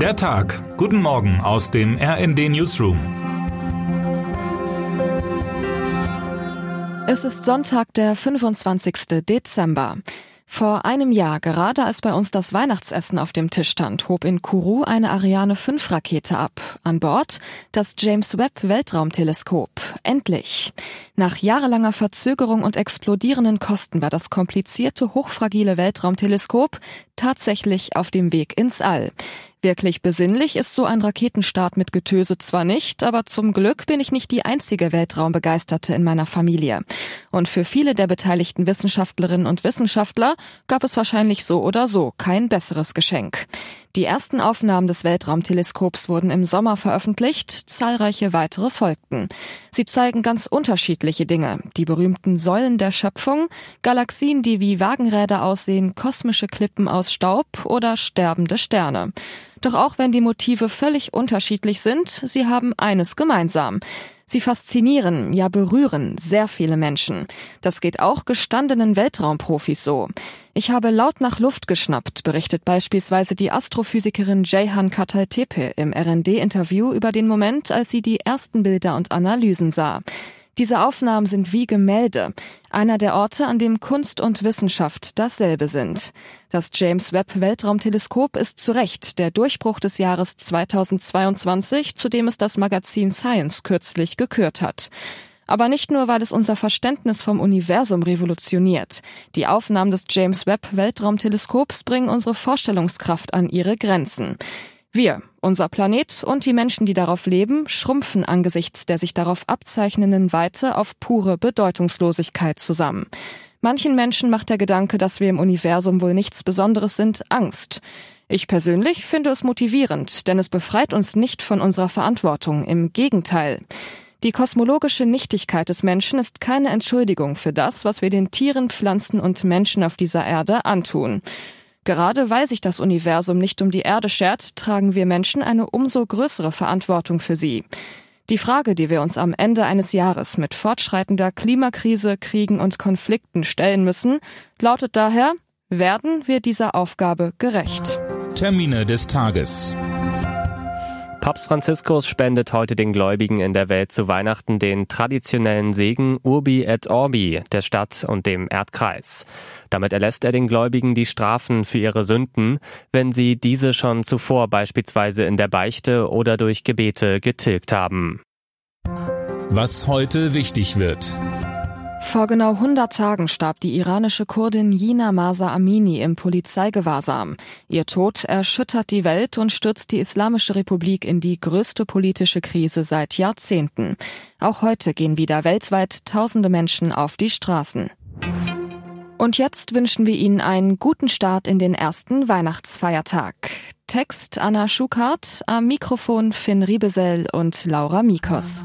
Der Tag. Guten Morgen aus dem RND Newsroom. Es ist Sonntag, der 25. Dezember. Vor einem Jahr, gerade als bei uns das Weihnachtsessen auf dem Tisch stand, hob in Kourou eine Ariane 5 Rakete ab. An Bord das James Webb Weltraumteleskop. Endlich. Nach jahrelanger Verzögerung und explodierenden Kosten war das komplizierte, hochfragile Weltraumteleskop tatsächlich auf dem Weg ins All. Wirklich besinnlich ist so ein Raketenstart mit Getöse zwar nicht, aber zum Glück bin ich nicht die einzige Weltraumbegeisterte in meiner Familie. Und für viele der beteiligten Wissenschaftlerinnen und Wissenschaftler gab es wahrscheinlich so oder so kein besseres Geschenk. Die ersten Aufnahmen des Weltraumteleskops wurden im Sommer veröffentlicht, zahlreiche weitere folgten. Sie zeigen ganz unterschiedliche Dinge. Die berühmten Säulen der Schöpfung, Galaxien, die wie Wagenräder aussehen, kosmische Klippen aus Staub oder sterbende Sterne. Doch auch wenn die Motive völlig unterschiedlich sind, sie haben eines gemeinsam. Sie faszinieren, ja berühren sehr viele Menschen. Das geht auch gestandenen Weltraumprofis so. Ich habe laut nach Luft geschnappt, berichtet beispielsweise die Astrophysikerin Jayhan Katal-Tepe im RND-Interview über den Moment, als sie die ersten Bilder und Analysen sah. Diese Aufnahmen sind wie Gemälde, einer der Orte, an dem Kunst und Wissenschaft dasselbe sind. Das James Webb Weltraumteleskop ist zu Recht der Durchbruch des Jahres 2022, zu dem es das Magazin Science kürzlich gekürt hat. Aber nicht nur, weil es unser Verständnis vom Universum revolutioniert. Die Aufnahmen des James Webb Weltraumteleskops bringen unsere Vorstellungskraft an ihre Grenzen. Wir, unser Planet und die Menschen, die darauf leben, schrumpfen angesichts der sich darauf abzeichnenden Weite auf pure Bedeutungslosigkeit zusammen. Manchen Menschen macht der Gedanke, dass wir im Universum wohl nichts Besonderes sind, Angst. Ich persönlich finde es motivierend, denn es befreit uns nicht von unserer Verantwortung, im Gegenteil. Die kosmologische Nichtigkeit des Menschen ist keine Entschuldigung für das, was wir den Tieren, Pflanzen und Menschen auf dieser Erde antun. Gerade weil sich das Universum nicht um die Erde schert, tragen wir Menschen eine umso größere Verantwortung für sie. Die Frage, die wir uns am Ende eines Jahres mit fortschreitender Klimakrise, Kriegen und Konflikten stellen müssen, lautet daher, werden wir dieser Aufgabe gerecht? Termine des Tages. Papst Franziskus spendet heute den Gläubigen in der Welt zu Weihnachten den traditionellen Segen Urbi et Orbi der Stadt und dem Erdkreis. Damit erlässt er den Gläubigen die Strafen für ihre Sünden, wenn sie diese schon zuvor beispielsweise in der Beichte oder durch Gebete getilgt haben. Was heute wichtig wird. Vor genau 100 Tagen starb die iranische Kurdin Jina Masa Amini im Polizeigewahrsam. Ihr Tod erschüttert die Welt und stürzt die Islamische Republik in die größte politische Krise seit Jahrzehnten. Auch heute gehen wieder weltweit tausende Menschen auf die Straßen. Und jetzt wünschen wir Ihnen einen guten Start in den ersten Weihnachtsfeiertag. Text Anna Schukart, am Mikrofon Finn Riebesell und Laura Mikos.